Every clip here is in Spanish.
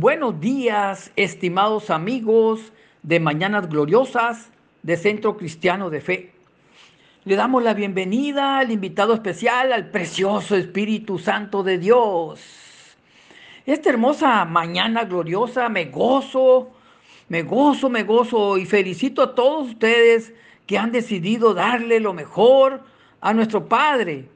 Buenos días, estimados amigos de Mañanas Gloriosas de Centro Cristiano de Fe. Le damos la bienvenida al invitado especial, al precioso Espíritu Santo de Dios. Esta hermosa mañana gloriosa me gozo, me gozo, me gozo y felicito a todos ustedes que han decidido darle lo mejor a nuestro Padre.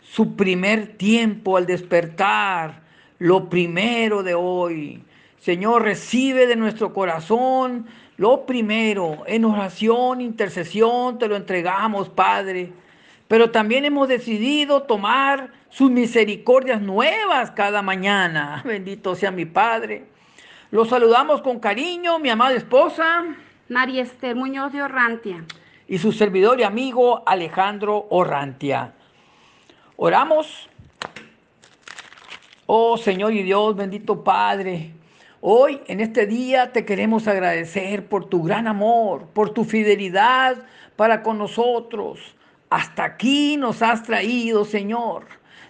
Su primer tiempo al despertar, lo primero de hoy. Señor, recibe de nuestro corazón lo primero. En oración, intercesión, te lo entregamos, Padre. Pero también hemos decidido tomar sus misericordias nuevas cada mañana. Bendito sea mi Padre. Los saludamos con cariño, mi amada esposa. María Esther Muñoz de Orrantia. Y su servidor y amigo Alejandro Orrantia. Oramos Oh Señor y Dios, bendito Padre, hoy en este día te queremos agradecer por tu gran amor, por tu fidelidad para con nosotros. Hasta aquí nos has traído, Señor.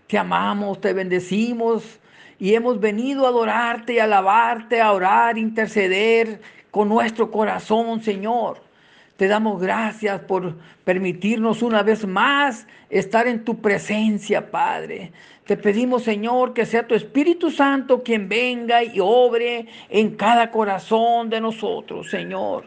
Te amamos, te bendecimos y hemos venido a adorarte, a alabarte, a orar, interceder con nuestro corazón, Señor. Te damos gracias por permitirnos una vez más estar en tu presencia, Padre. Te pedimos, Señor, que sea tu Espíritu Santo quien venga y obre en cada corazón de nosotros, Señor.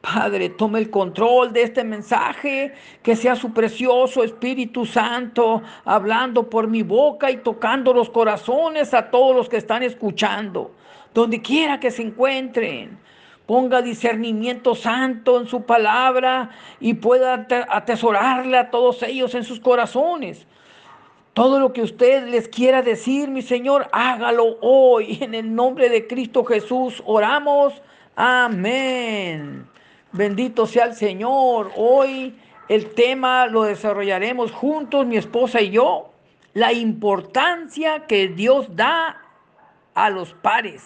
Padre, tome el control de este mensaje, que sea su precioso Espíritu Santo hablando por mi boca y tocando los corazones a todos los que están escuchando, donde quiera que se encuentren. Ponga discernimiento santo en su palabra y pueda atesorarle a todos ellos en sus corazones. Todo lo que usted les quiera decir, mi Señor, hágalo hoy. En el nombre de Cristo Jesús oramos. Amén. Bendito sea el Señor. Hoy el tema lo desarrollaremos juntos, mi esposa y yo. La importancia que Dios da a los pares.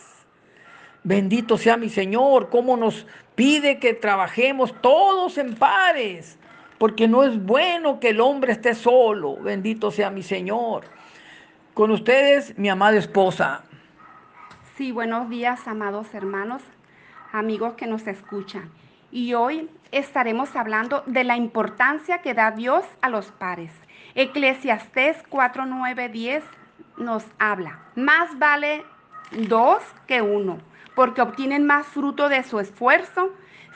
Bendito sea mi Señor, cómo nos pide que trabajemos todos en pares, porque no es bueno que el hombre esté solo. Bendito sea mi Señor. Con ustedes, mi amada esposa. Sí, buenos días, amados hermanos, amigos que nos escuchan. Y hoy estaremos hablando de la importancia que da Dios a los pares. Eclesiastés 4, 9, 10 nos habla. Más vale dos que uno porque obtienen más fruto de su esfuerzo.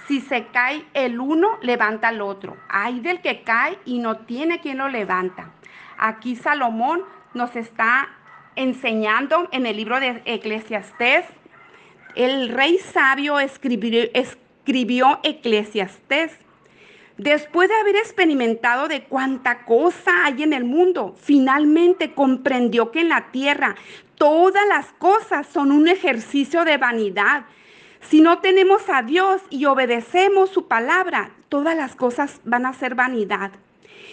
Si se cae el uno, levanta el otro. Hay del que cae y no tiene quien lo levanta. Aquí Salomón nos está enseñando en el libro de Eclesiastés. El rey sabio escribió, escribió Eclesiastés. Después de haber experimentado de cuánta cosa hay en el mundo, finalmente comprendió que en la tierra todas las cosas son un ejercicio de vanidad. Si no tenemos a Dios y obedecemos su palabra, todas las cosas van a ser vanidad.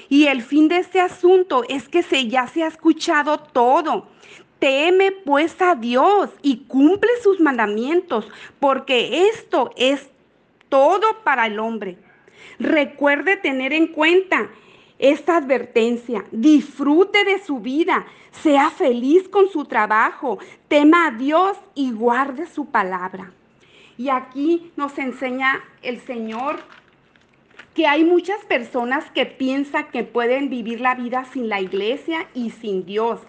Y el fin de este asunto es que se, ya se ha escuchado todo. Teme pues a Dios y cumple sus mandamientos, porque esto es todo para el hombre. Recuerde tener en cuenta esta advertencia. Disfrute de su vida, sea feliz con su trabajo, tema a Dios y guarde su palabra. Y aquí nos enseña el Señor que hay muchas personas que piensan que pueden vivir la vida sin la iglesia y sin Dios,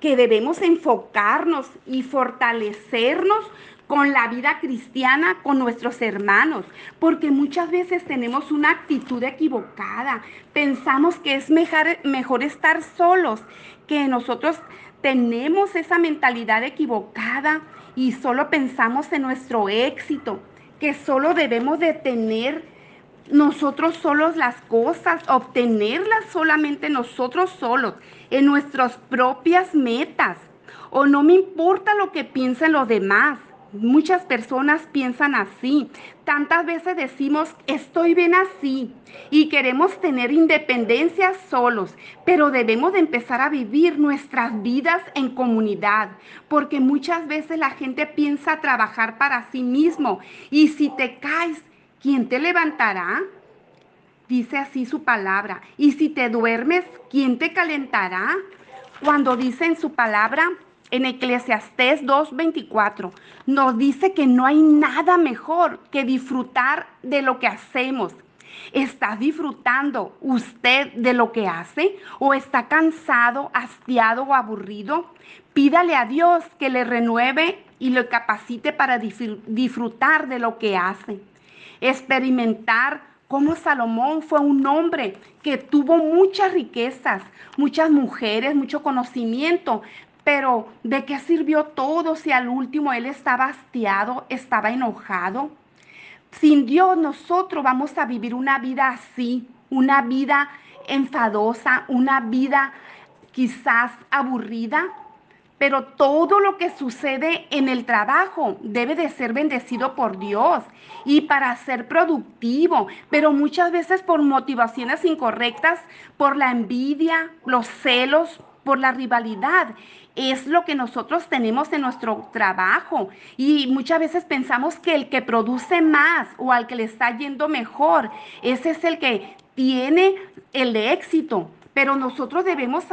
que debemos enfocarnos y fortalecernos con la vida cristiana, con nuestros hermanos, porque muchas veces tenemos una actitud equivocada. Pensamos que es mejor, mejor estar solos, que nosotros tenemos esa mentalidad equivocada y solo pensamos en nuestro éxito, que solo debemos de tener nosotros solos las cosas, obtenerlas solamente nosotros solos, en nuestras propias metas. O no me importa lo que piensen los demás. Muchas personas piensan así. Tantas veces decimos, estoy bien así y queremos tener independencia solos, pero debemos de empezar a vivir nuestras vidas en comunidad, porque muchas veces la gente piensa trabajar para sí mismo y si te caes, ¿quién te levantará? Dice así su palabra. Y si te duermes, ¿quién te calentará? Cuando dice en su palabra, en Eclesiastés 2.24 nos dice que no hay nada mejor que disfrutar de lo que hacemos. ¿Está disfrutando usted de lo que hace? ¿O está cansado, hastiado o aburrido? Pídale a Dios que le renueve y lo capacite para disfrutar de lo que hace. Experimentar cómo Salomón fue un hombre que tuvo muchas riquezas, muchas mujeres, mucho conocimiento, pero ¿de qué sirvió todo si al último él estaba hastiado, estaba enojado? Sin Dios nosotros vamos a vivir una vida así, una vida enfadosa, una vida quizás aburrida, pero todo lo que sucede en el trabajo debe de ser bendecido por Dios y para ser productivo, pero muchas veces por motivaciones incorrectas, por la envidia, los celos, por la rivalidad. Es lo que nosotros tenemos en nuestro trabajo. Y muchas veces pensamos que el que produce más o al que le está yendo mejor, ese es el que tiene el éxito. Pero nosotros debemos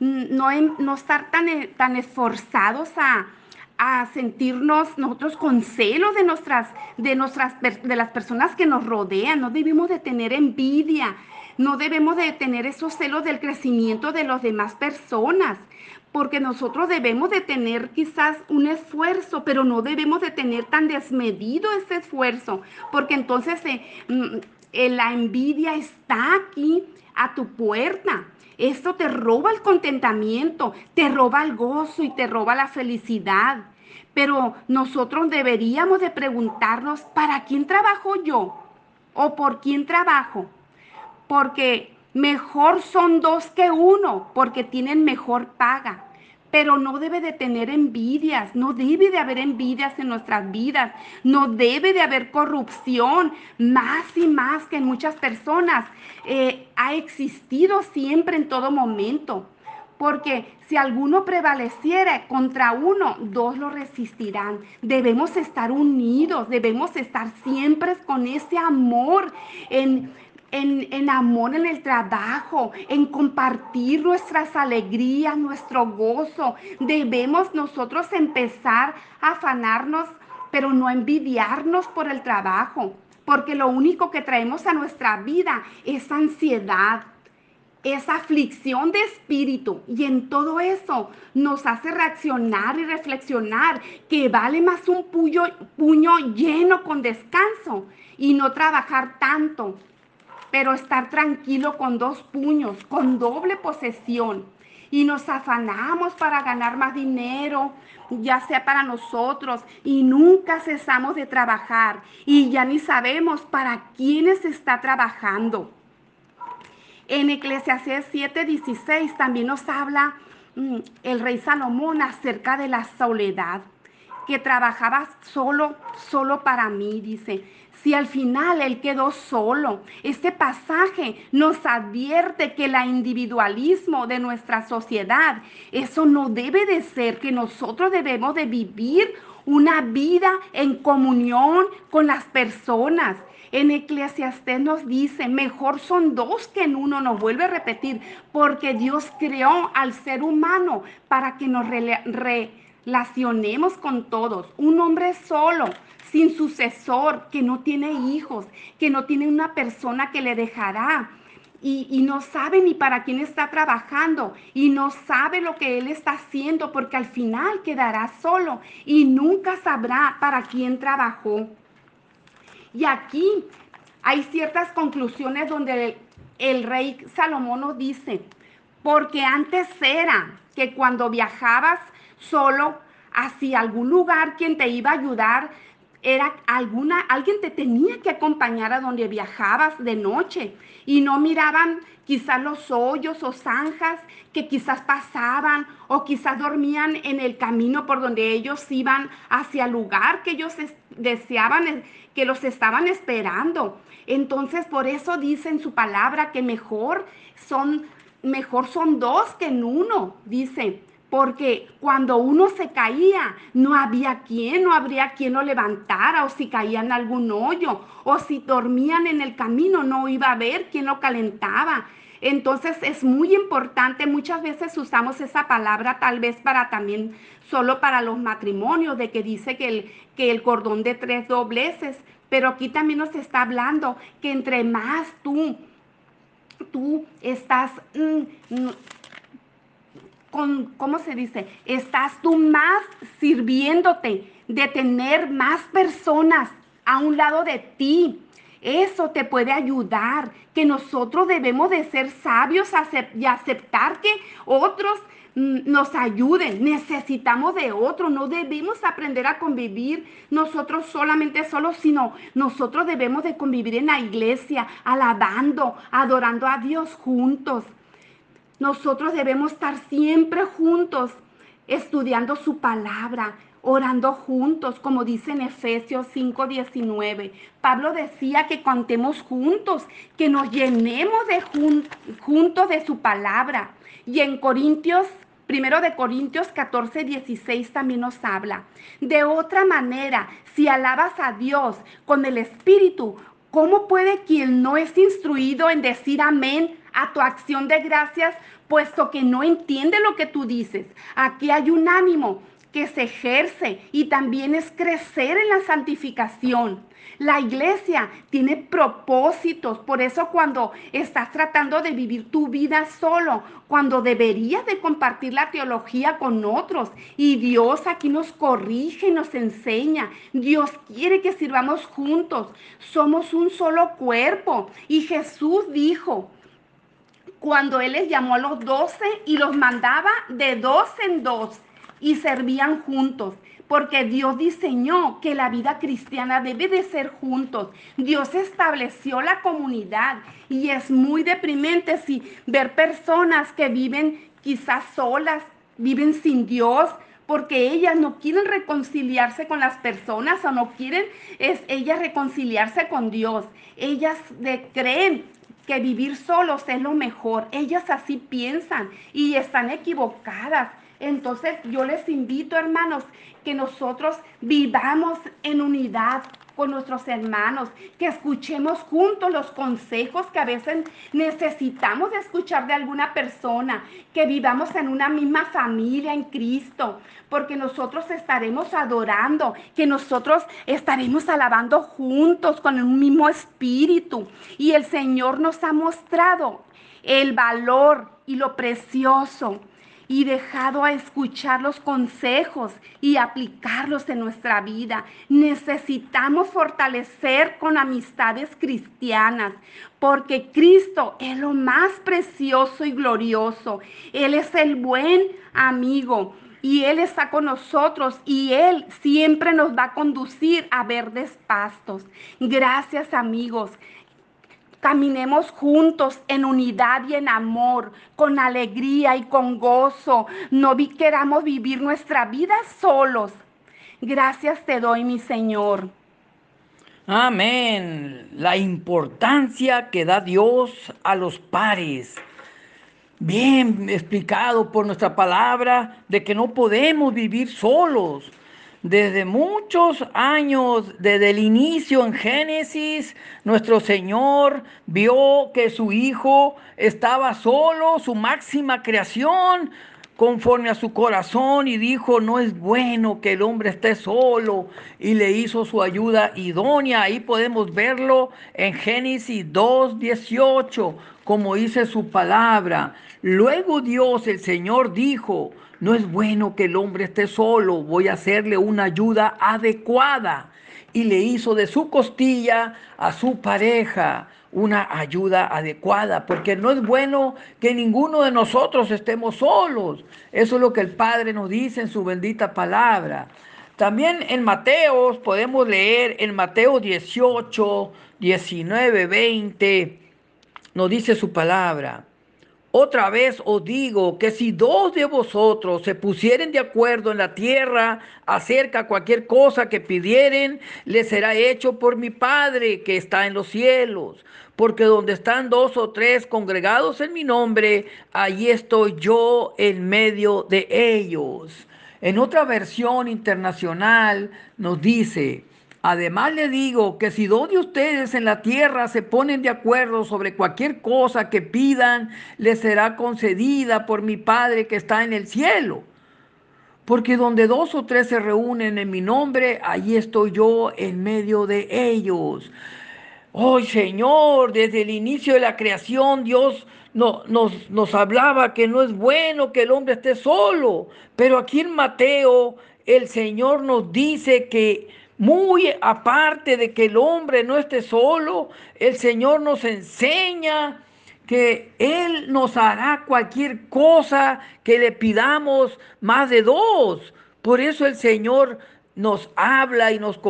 no, estar tan, tan esforzados a, a sentirnos nosotros con celos de nuestras, de nuestras, de las personas que nos rodean. No debemos de tener envidia, no debemos de tener esos celos del crecimiento de las demás personas, porque nosotros debemos de tener quizás un esfuerzo, pero no debemos de tener tan desmedido ese esfuerzo, porque entonces eh, mm, eh, la envidia está aquí a tu puerta. Esto te roba el contentamiento, te roba el gozo y te roba la felicidad. Pero nosotros deberíamos de preguntarnos, ¿para quién trabajo yo? ¿O por quién trabajo? Porque mejor son dos que uno, porque tienen mejor paga. Pero no debe de tener envidias, no debe de haber envidias en nuestras vidas, no debe de haber corrupción, más y más que en muchas personas. Eh, ha existido siempre en todo momento porque si alguno prevaleciera contra uno, dos lo resistirán. Debemos estar unidos, debemos estar siempre con ese amor en, en, amor en el trabajo, en compartir nuestras alegrías, nuestro gozo. Debemos nosotros empezar a afanarnos, pero no envidiarnos por el trabajo, porque lo único que traemos a nuestra vida es ansiedad, es aflicción de espíritu y en todo eso nos hace reaccionar y reflexionar que vale más un puño, puño lleno con descanso y no trabajar tanto pero estar tranquilo con dos puños, con doble posesión. Y nos afanamos para ganar más dinero, ya sea para nosotros, y nunca cesamos de trabajar. Y ya ni sabemos para quiénes está trabajando. En Eclesiastes 7:16 también nos habla mm, el rey Salomón acerca de la soledad, que trabajaba solo, solo para mí, dice si al final él quedó solo. Este pasaje nos advierte que el individualismo de nuestra sociedad, eso no debe de ser, que nosotros debemos de vivir una vida en comunión con las personas. En Eclesiastés nos dice, mejor son dos que en uno, nos vuelve a repetir, porque Dios creó al ser humano para que nos relacionemos con todos. Un hombre solo sin sucesor, que no tiene hijos, que no tiene una persona que le dejará. Y, no sabe ni para quién está trabajando y no sabe lo que él está haciendo porque al final quedará solo y nunca sabrá para quién trabajó. Y aquí hay ciertas conclusiones donde el, el rey Salomón nos dice, porque antes era que cuando viajabas solo hacia algún lugar, quien te iba a ayudar era alguna, alguien te tenía que acompañar a donde viajabas de noche y no miraban quizás los hoyos o zanjas que quizás pasaban o quizás dormían en el camino por donde ellos iban hacia el lugar que ellos deseaban, eh, que los estaban esperando. Entonces por eso dice en su palabra que mejor son, mejor son dos que en uno, dice porque cuando uno se caía, no había quien, no habría quien lo levantara, o si caía en algún hoyo, o si dormían en el camino, no iba a haber quien lo calentaba. Entonces es muy importante, muchas veces usamos esa palabra tal vez para también, solo para los matrimonios, de que dice que el, que el cordón de tres dobleces, pero aquí también nos está hablando que entre más tú, tú estás... Mm, con, ¿cómo se dice? Estás tú más sirviéndote de tener más personas a un lado de ti. Eso te puede ayudar, que nosotros debemos de ser sabios y aceptar que otros mm, nos ayuden. Necesitamos de otros, no debemos aprender a convivir nosotros solamente solos, sino nosotros debemos de convivir en la iglesia, alabando, adorando a Dios juntos. Nosotros debemos estar siempre juntos, estudiando su palabra, orando juntos, como dice en Efesios 5:19. Pablo decía que contemos juntos, que nos llenemos de juntos de su palabra. Y en Corintios, primero de Corintios 14:16 también nos habla. De otra manera, si alabas a Dios con el Espíritu, ¿cómo puede quien no es instruido en decir amén a tu acción de gracias, puesto que no entiende lo que tú dices. Aquí hay un ánimo que se ejerce y también es crecer en la santificación. La iglesia tiene propósitos, por eso cuando estás tratando de vivir tu vida solo, cuando deberías de compartir la teología con otros y Dios aquí nos corrige nos enseña. Dios quiere que sirvamos juntos. Somos un solo cuerpo y Jesús dijo, cuando Él les llamó a los doce y los mandaba de dos en dos y servían juntos, porque Dios diseñó que la vida cristiana debe de ser juntos. Dios estableció la comunidad y es muy deprimente si ver personas que viven quizás solas, viven sin Dios, porque ellas no quieren reconciliarse con las personas o no quieren es ellas reconciliarse con Dios. Ellas de, creen que vivir solos es lo mejor. Ellas así piensan y están equivocadas. Entonces yo les invito, hermanos, que nosotros vivamos en unidad, con nuestros hermanos, que escuchemos juntos los consejos que a veces necesitamos de escuchar de alguna persona, que vivamos en una misma familia en Cristo, porque nosotros estaremos adorando, que nosotros estaremos alabando juntos con el mismo espíritu. Y el Señor nos ha mostrado el valor y lo precioso y dejado a escuchar los consejos y aplicarlos en nuestra vida. Necesitamos fortalecer con amistades cristianas, porque Cristo es lo más precioso y glorioso. Él es el buen amigo y Él está con nosotros y Él siempre nos va a conducir a verdes pastos. Gracias amigos. Caminemos juntos en unidad y en amor, con alegría y con gozo. No queramos vivir nuestra vida solos. Gracias te doy, mi Señor. Amén. La importancia que da Dios a los pares. Bien explicado por nuestra palabra de que no podemos vivir solos desde muchos años, desde el inicio en Génesis, nuestro Señor vio que su Hijo estaba solo, su máxima creación, conforme a su corazón y dijo, no es bueno que el hombre esté solo y le hizo su ayuda idónea. Ahí podemos verlo en Génesis 2.18, como dice su palabra. Luego Dios, el Señor, dijo, no es bueno que el hombre esté solo, voy a hacerle una ayuda adecuada. Y le hizo de su costilla a su pareja una ayuda adecuada, porque no es bueno que ninguno de nosotros estemos solos. Eso es lo que el Padre nos dice en su bendita palabra. También en Mateo podemos leer en Mateo 18, 19, 20, nos dice su palabra. Otra vez os digo que si dos de vosotros se pusieren de acuerdo en la tierra acerca de cualquier cosa que pidieren, les será hecho por mi Padre que está en los cielos. Porque donde están dos o tres congregados en mi nombre, allí estoy yo en medio de ellos. En otra versión internacional nos dice, Además le digo que si dos de ustedes en la tierra se ponen de acuerdo sobre cualquier cosa que pidan, les será concedida por mi Padre que está en el cielo. Porque donde dos o tres se reúnen en mi nombre, allí estoy yo en medio de ellos. Hoy, Señor, desde el inicio de la creación, Dios no, nos, nos hablaba que no es bueno que el hombre esté solo. Pero aquí en Mateo, el Señor nos dice que muy aparte de que el hombre no esté solo, el Señor nos enseña que Él nos hará cualquier cosa que le pidamos más de dos. Por eso el Señor nos habla y nos,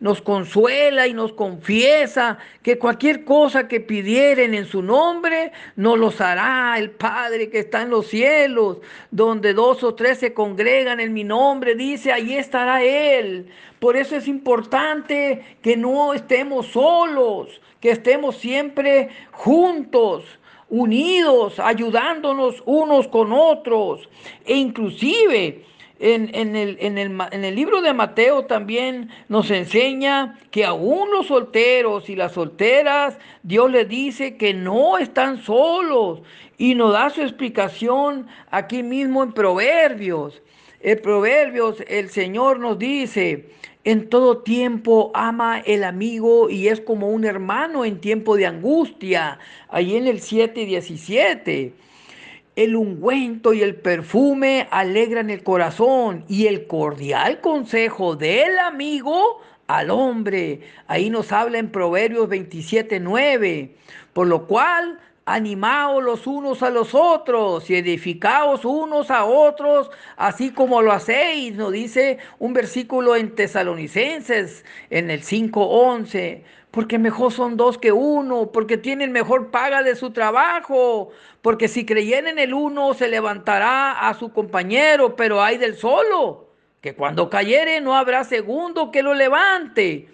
nos consuela y nos confiesa que cualquier cosa que pidieren en su nombre, nos los hará el Padre que está en los cielos, donde dos o tres se congregan en mi nombre, dice, ahí estará Él. Por eso es importante que no estemos solos, que estemos siempre juntos unidos, ayudándonos unos con otros. E inclusive en, el, en, el, libro de Mateo también nos enseña que aún los solteros y las solteras, Dios les dice que no están solos y nos da su explicación aquí mismo en Proverbios. En Proverbios el Señor nos dice, en todo tiempo ama el amigo y es como un hermano en tiempo de angustia, ahí en el 7 y 17. El ungüento y el perfume alegran el corazón y el cordial consejo del amigo al hombre. Ahí nos habla en Proverbios 27, 9. Por lo cual, animaos los unos a los otros y edificaos unos a otros, así como lo hacéis, nos dice un versículo en Tesalonicenses en el 5:11 porque mejor son dos que uno, porque tienen mejor paga de su trabajo, porque si creyen en el uno se levantará a su compañero, pero hay del solo, que cuando cayere no habrá segundo que lo levante.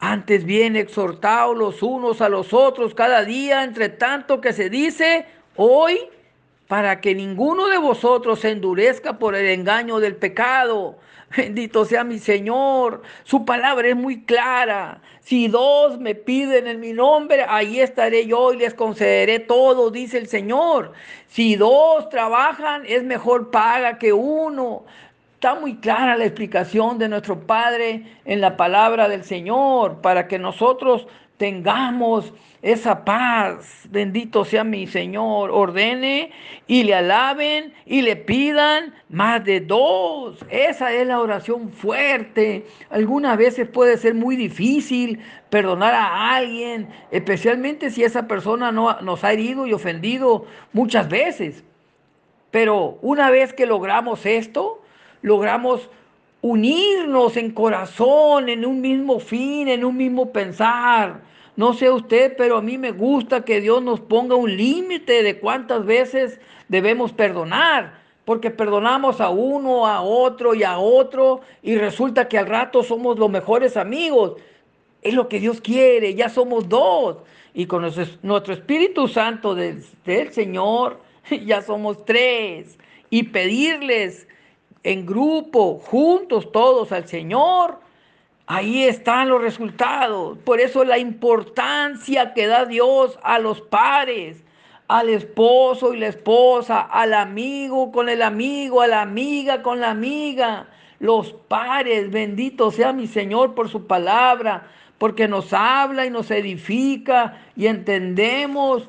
Antes bien exhortaos los unos a los otros cada día, entre tanto que se dice hoy, para que ninguno de vosotros se endurezca por el engaño del pecado. Bendito sea mi Señor. Su palabra es muy clara. Si dos me piden en mi nombre, ahí estaré yo y les concederé todo, dice el Señor. Si dos trabajan, es mejor paga que uno. Está muy clara la explicación de nuestro Padre en la palabra del Señor para que nosotros tengamos esa paz. Bendito sea mi Señor. Ordene y le alaben y le pidan más de dos. Esa es la oración fuerte. Algunas veces puede ser muy difícil perdonar a alguien, especialmente si esa persona no, nos ha herido y ofendido muchas veces. Pero una vez que logramos esto, logramos unirnos en corazón, en un mismo fin, en un mismo pensar no sé usted, pero a mí me gusta que Dios nos ponga un límite de cuántas veces debemos perdonar, porque perdonamos a uno, a otro y a otro, y resulta que al rato somos los mejores amigos. Es lo que Dios quiere, ya somos dos. Y con nuestro Espíritu Santo del, del Señor, ya somos tres. Y pedirles en grupo, juntos todos al Señor, Ahí están los resultados. Por eso la importancia que da Dios a los pares, al esposo y la esposa, al amigo con el amigo, a la amiga con la amiga. Los pares, bendito sea mi Señor por su palabra, porque nos habla y nos edifica y entendemos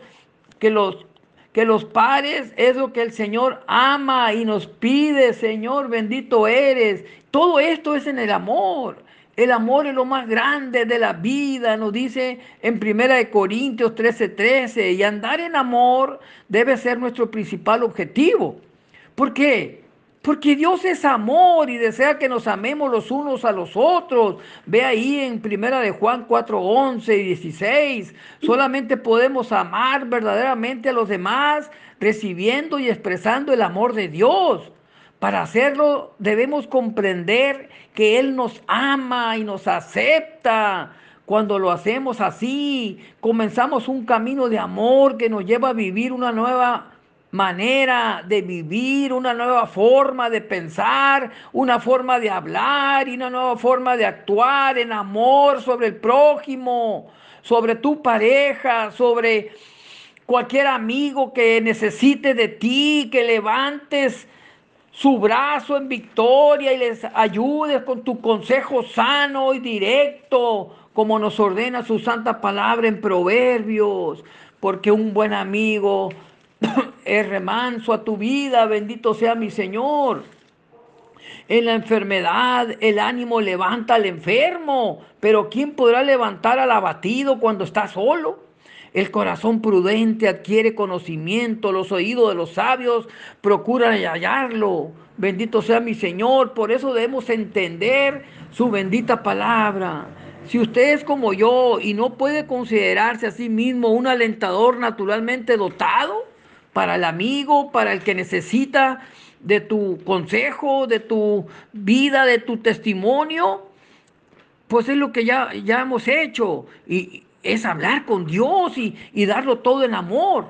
que los que los pares es lo que el Señor ama y nos pide, Señor, bendito eres. Todo esto es en el amor. El amor es lo más grande de la vida, nos dice en 1 Corintios 13:13. 13, y andar en amor debe ser nuestro principal objetivo. ¿Por qué? Porque Dios es amor y desea que nos amemos los unos a los otros. Ve ahí en Primera de Juan 4, 11 y 16. Solamente podemos amar verdaderamente a los demás recibiendo y expresando el amor de Dios. Para hacerlo debemos comprender que Él nos ama y nos acepta. Cuando lo hacemos así, comenzamos un camino de amor que nos lleva a vivir una nueva manera de vivir, una nueva forma de pensar, una forma de hablar y una nueva forma de actuar en amor sobre el prójimo, sobre tu pareja, sobre cualquier amigo que necesite de ti, que levantes su brazo en victoria y les ayudes con tu consejo sano y directo, como nos ordena su santa palabra en Proverbios, porque un buen amigo es remanso a tu vida, bendito sea mi Señor. En la enfermedad el ánimo levanta al enfermo, pero ¿quién podrá levantar al abatido cuando está solo? El corazón prudente adquiere conocimiento, los oídos de los sabios procuran hallarlo. Bendito sea mi Señor, por eso debemos entender su bendita palabra. Si usted es como yo y no puede considerarse a sí mismo un alentador naturalmente dotado, para el amigo, para el que necesita de tu consejo, de tu vida, de tu testimonio, pues es lo que ya, ya hemos hecho. Y es hablar con Dios y, y darlo todo en amor.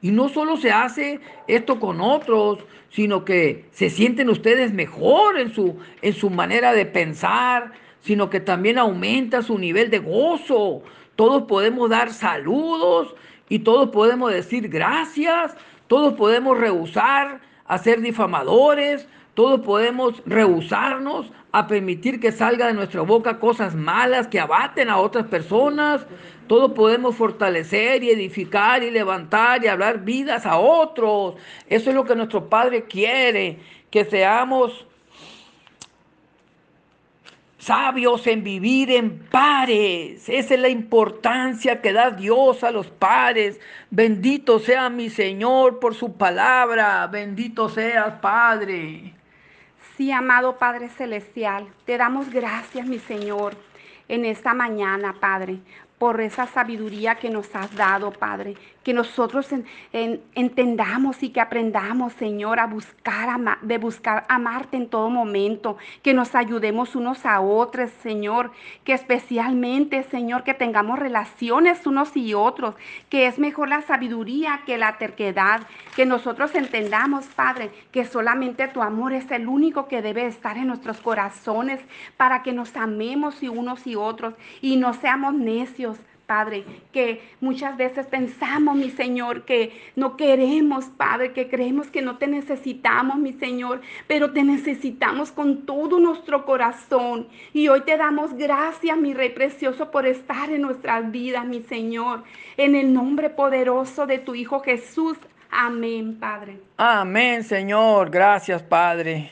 Y no solo se hace esto con otros, sino que se sienten ustedes mejor en su, en su manera de pensar, sino que también aumenta su nivel de gozo. Todos podemos dar saludos y todos podemos decir gracias, todos podemos rehusar a ser difamadores, todos podemos rehusarnos a permitir que salga de nuestra boca cosas malas que abaten a otras personas. Todos podemos fortalecer y edificar y levantar y hablar vidas a otros. Eso es lo que nuestro Padre quiere, que seamos sabios en vivir en pares. Esa es la importancia que da Dios a los pares. Bendito sea mi Señor por su palabra. Bendito seas, Padre. Sí, amado Padre Celestial, te damos gracias, mi Señor, en esta mañana, Padre, por esa sabiduría que nos has dado, Padre. Que nosotros entendamos y que aprendamos, Señor, a buscar, de buscar amarte en todo momento. Que nos ayudemos unos a otros, Señor. Que especialmente, Señor, que tengamos relaciones unos y otros. Que es mejor la sabiduría que la terquedad. Que nosotros entendamos, Padre, que solamente tu amor es el único que debe estar en nuestros corazones para que nos amemos y unos y otros y no seamos necios Padre, que muchas veces pensamos, mi Señor, que no queremos, Padre, que creemos que no te necesitamos, mi Señor, pero te necesitamos con todo nuestro corazón. Y hoy te damos gracias, mi Rey precioso, por estar en nuestras vidas, mi Señor, en el nombre poderoso de tu Hijo Jesús. Amén, Padre. Amén, Señor. Gracias, Padre.